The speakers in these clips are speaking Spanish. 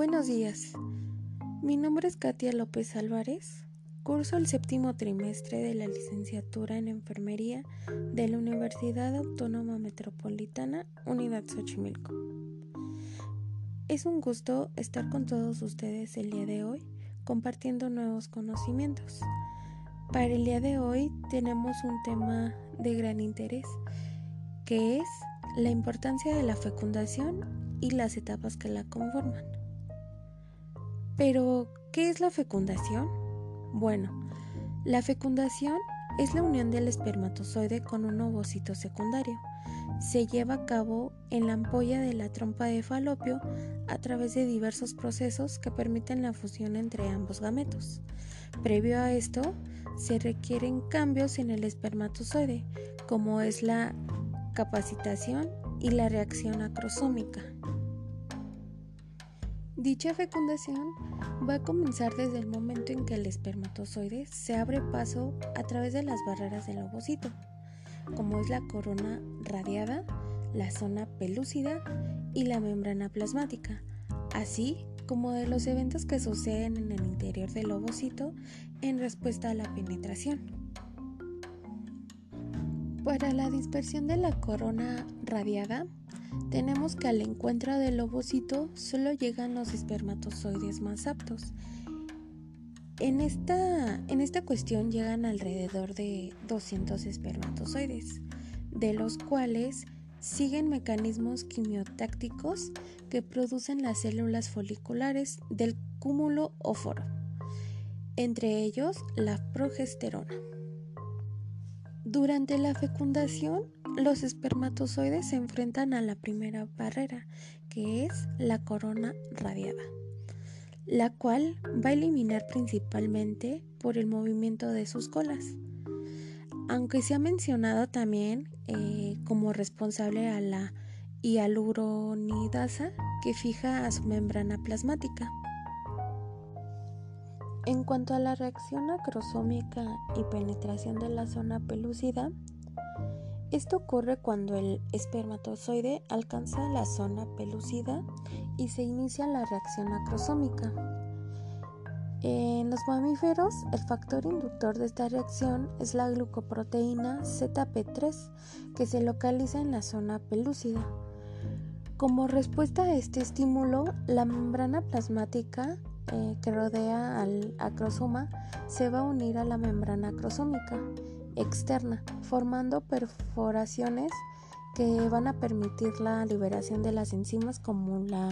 Buenos días. Mi nombre es Katia López Álvarez. Curso el séptimo trimestre de la licenciatura en enfermería de la Universidad Autónoma Metropolitana, Unidad Xochimilco. Es un gusto estar con todos ustedes el día de hoy compartiendo nuevos conocimientos. Para el día de hoy tenemos un tema de gran interés que es la importancia de la fecundación y las etapas que la conforman. Pero, ¿qué es la fecundación? Bueno, la fecundación es la unión del espermatozoide con un ovocito secundario. Se lleva a cabo en la ampolla de la trompa de falopio a través de diversos procesos que permiten la fusión entre ambos gametos. Previo a esto, se requieren cambios en el espermatozoide, como es la capacitación y la reacción acrosómica. Dicha fecundación va a comenzar desde el momento en que el espermatozoide se abre paso a través de las barreras del ovocito, como es la corona radiada, la zona pelúcida y la membrana plasmática, así como de los eventos que suceden en el interior del ovocito en respuesta a la penetración. Para la dispersión de la corona radiada, tenemos que al encuentro del ovocito solo llegan los espermatozoides más aptos. En esta, en esta cuestión llegan alrededor de 200 espermatozoides, de los cuales siguen mecanismos quimiotácticos que producen las células foliculares del cúmulo óforo, entre ellos la progesterona. Durante la fecundación, los espermatozoides se enfrentan a la primera barrera, que es la corona radiada, la cual va a eliminar principalmente por el movimiento de sus colas. Aunque se ha mencionado también eh, como responsable a la hialuronidasa que fija a su membrana plasmática. En cuanto a la reacción acrosómica y penetración de la zona pelúcida, esto ocurre cuando el espermatozoide alcanza la zona pelúcida y se inicia la reacción acrosómica. En los mamíferos, el factor inductor de esta reacción es la glucoproteína ZP3, que se localiza en la zona pelúcida. Como respuesta a este estímulo, la membrana plasmática eh, que rodea al acrosoma se va a unir a la membrana acrosómica externa, formando perforaciones que van a permitir la liberación de las enzimas como la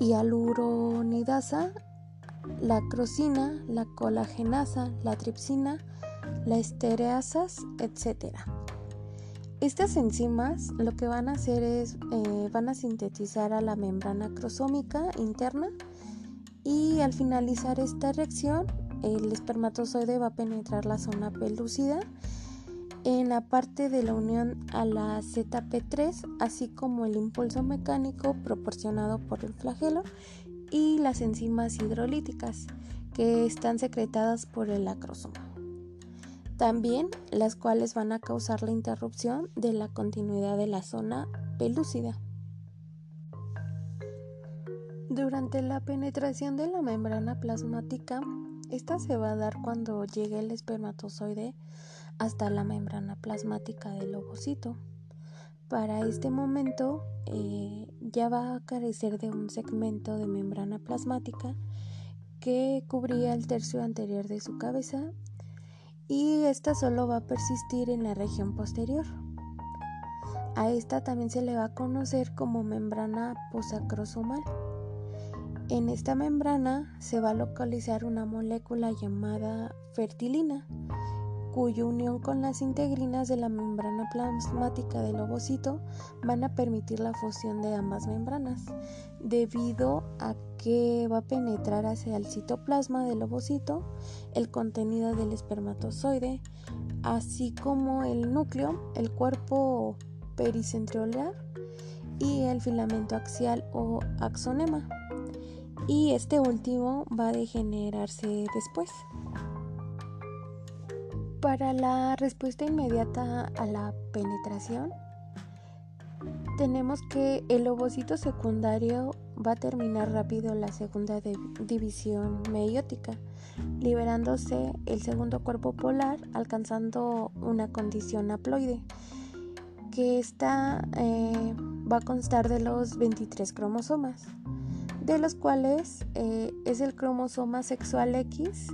hialuronidasa, la acrosina, la colagenasa, la tripsina, la estereasas, etc. Estas enzimas lo que van a hacer es eh, van a sintetizar a la membrana acrosómica interna y al finalizar esta reacción el espermatozoide va a penetrar la zona pelúcida en la parte de la unión a la ZP3, así como el impulso mecánico proporcionado por el flagelo y las enzimas hidrolíticas que están secretadas por el acrosoma. También las cuales van a causar la interrupción de la continuidad de la zona pelúcida. Durante la penetración de la membrana plasmática, esta se va a dar cuando llegue el espermatozoide hasta la membrana plasmática del ovocito. Para este momento eh, ya va a carecer de un segmento de membrana plasmática que cubría el tercio anterior de su cabeza y esta solo va a persistir en la región posterior. A esta también se le va a conocer como membrana posacrosomal. En esta membrana se va a localizar una molécula llamada fertilina, cuya unión con las integrinas de la membrana plasmática del ovocito van a permitir la fusión de ambas membranas, debido a que va a penetrar hacia el citoplasma del ovocito el contenido del espermatozoide, así como el núcleo, el cuerpo pericentriolar y el filamento axial o axonema y este último va a degenerarse después. Para la respuesta inmediata a la penetración, tenemos que el ovocito secundario va a terminar rápido la segunda división meiótica, liberándose el segundo cuerpo polar, alcanzando una condición haploide, que esta eh, va a constar de los 23 cromosomas, de los cuales eh, es el cromosoma sexual X.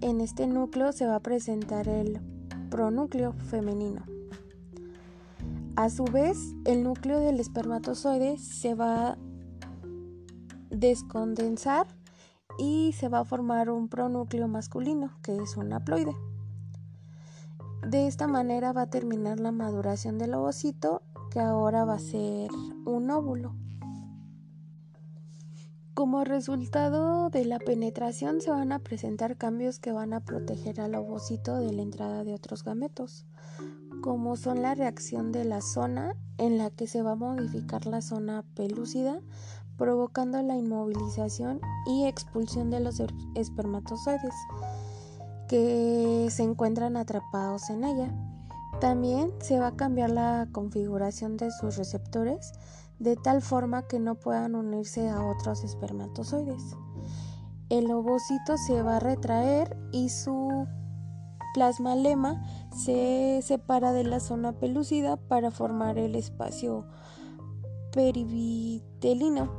En este núcleo se va a presentar el pronúcleo femenino. A su vez, el núcleo del espermatozoide se va a descondensar y se va a formar un pronúcleo masculino, que es un haploide. De esta manera va a terminar la maduración del ovocito, que ahora va a ser un óvulo. Como resultado de la penetración se van a presentar cambios que van a proteger al ovocito de la entrada de otros gametos como son la reacción de la zona en la que se va a modificar la zona pelúcida, provocando la inmovilización y expulsión de los er-, espermatozoides que se encuentran atrapados en ella. También se va a cambiar la configuración de sus receptores de tal forma que no puedan unirse a otros espermatozoides. El ovocito se va a retraer y su plasma lema se separa de la zona pelúcida para formar el espacio perivitelino.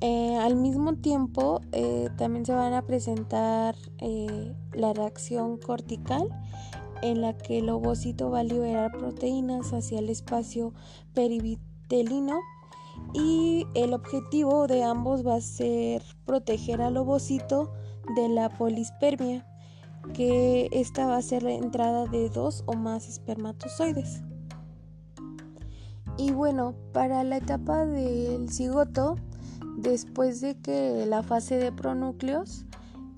Eh, al mismo tiempo, eh, también se van a presentar eh, la reacción cortical en la que el ovocito va a liberar proteínas hacia el espacio perivitelino y el objetivo de ambos va a ser proteger al ovocito de la polispermia que esta va a ser la entrada de dos o más espermatozoides. Y bueno, para la etapa del cigoto, después de que la fase de pronúcleos,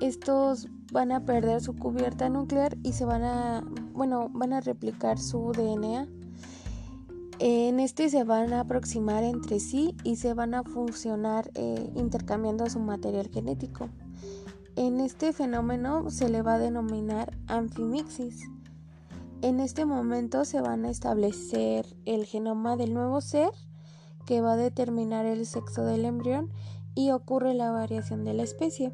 estos van a perder su cubierta nuclear y se van a, bueno, van a replicar su DNA. En este se van a aproximar entre sí y se van a funcionar eh, intercambiando su material genético. En este fenómeno se le va a denominar anfimixis. En este momento se van a establecer el genoma del nuevo ser que va a determinar el sexo del embrión y ocurre la variación de la especie.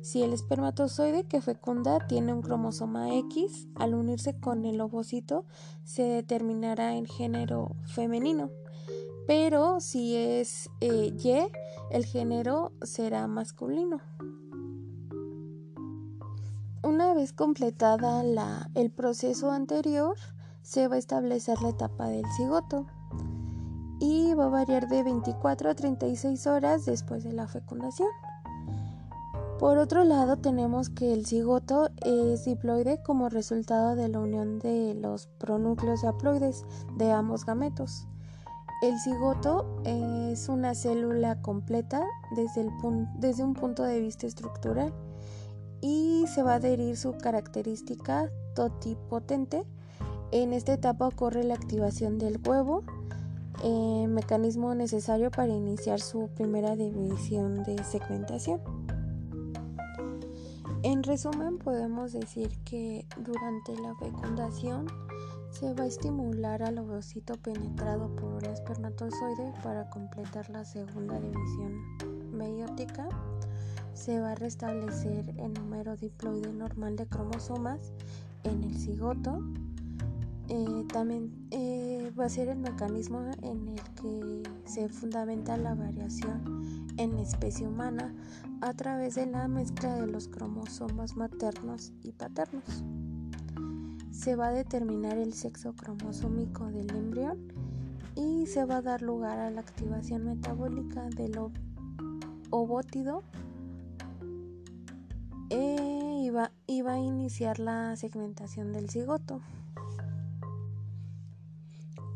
Si el espermatozoide que fecunda tiene un cromosoma X, al unirse con el ovocito se determinará en género femenino. Pero si es eh, Y, el género será masculino. Una vez completada el proceso anterior, se va a establecer la etapa del cigoto y va a variar de 24 a 36 horas después de la fecundación. Por otro lado, tenemos que el cigoto es diploide como resultado de la unión de los pronúcleos haploides de ambos gametos. El cigoto es una célula completa desde, desde un punto de vista estructural y se va a adherir su característica totipotente. En esta etapa ocurre la activación del huevo, eh, mecanismo necesario para iniciar su primera división de segmentación. En resumen, podemos decir que durante la fecundación se va a estimular al ovocito penetrado por el espermatozoide para completar la segunda división meiótica se va a restablecer el número diploide normal de cromosomas en el cigoto. Eh, también eh, va a ser el mecanismo en el que se fundamenta la variación en la especie humana a través de la mezcla de los cromosomas maternos y paternos. Se va a determinar el sexo cromosómico del embrión y se va a dar lugar a la activación metabólica del ovótido e iba, a iniciar la segmentación del cigoto.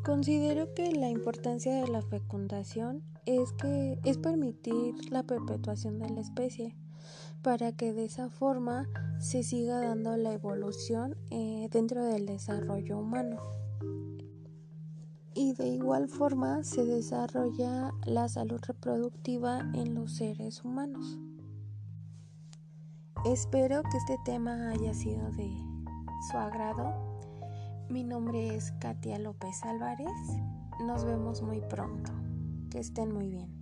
Considero que la importancia de la fecundación es que es permitir la perpetuación de la especie para que de esa forma se siga dando la evolución eh, dentro del desarrollo humano. Y de igual forma se desarrolla la salud reproductiva en los seres humanos. Espero que este tema haya sido de su agrado. Mi nombre es Katia López Álvarez. Nos vemos muy pronto. Que estén muy bien.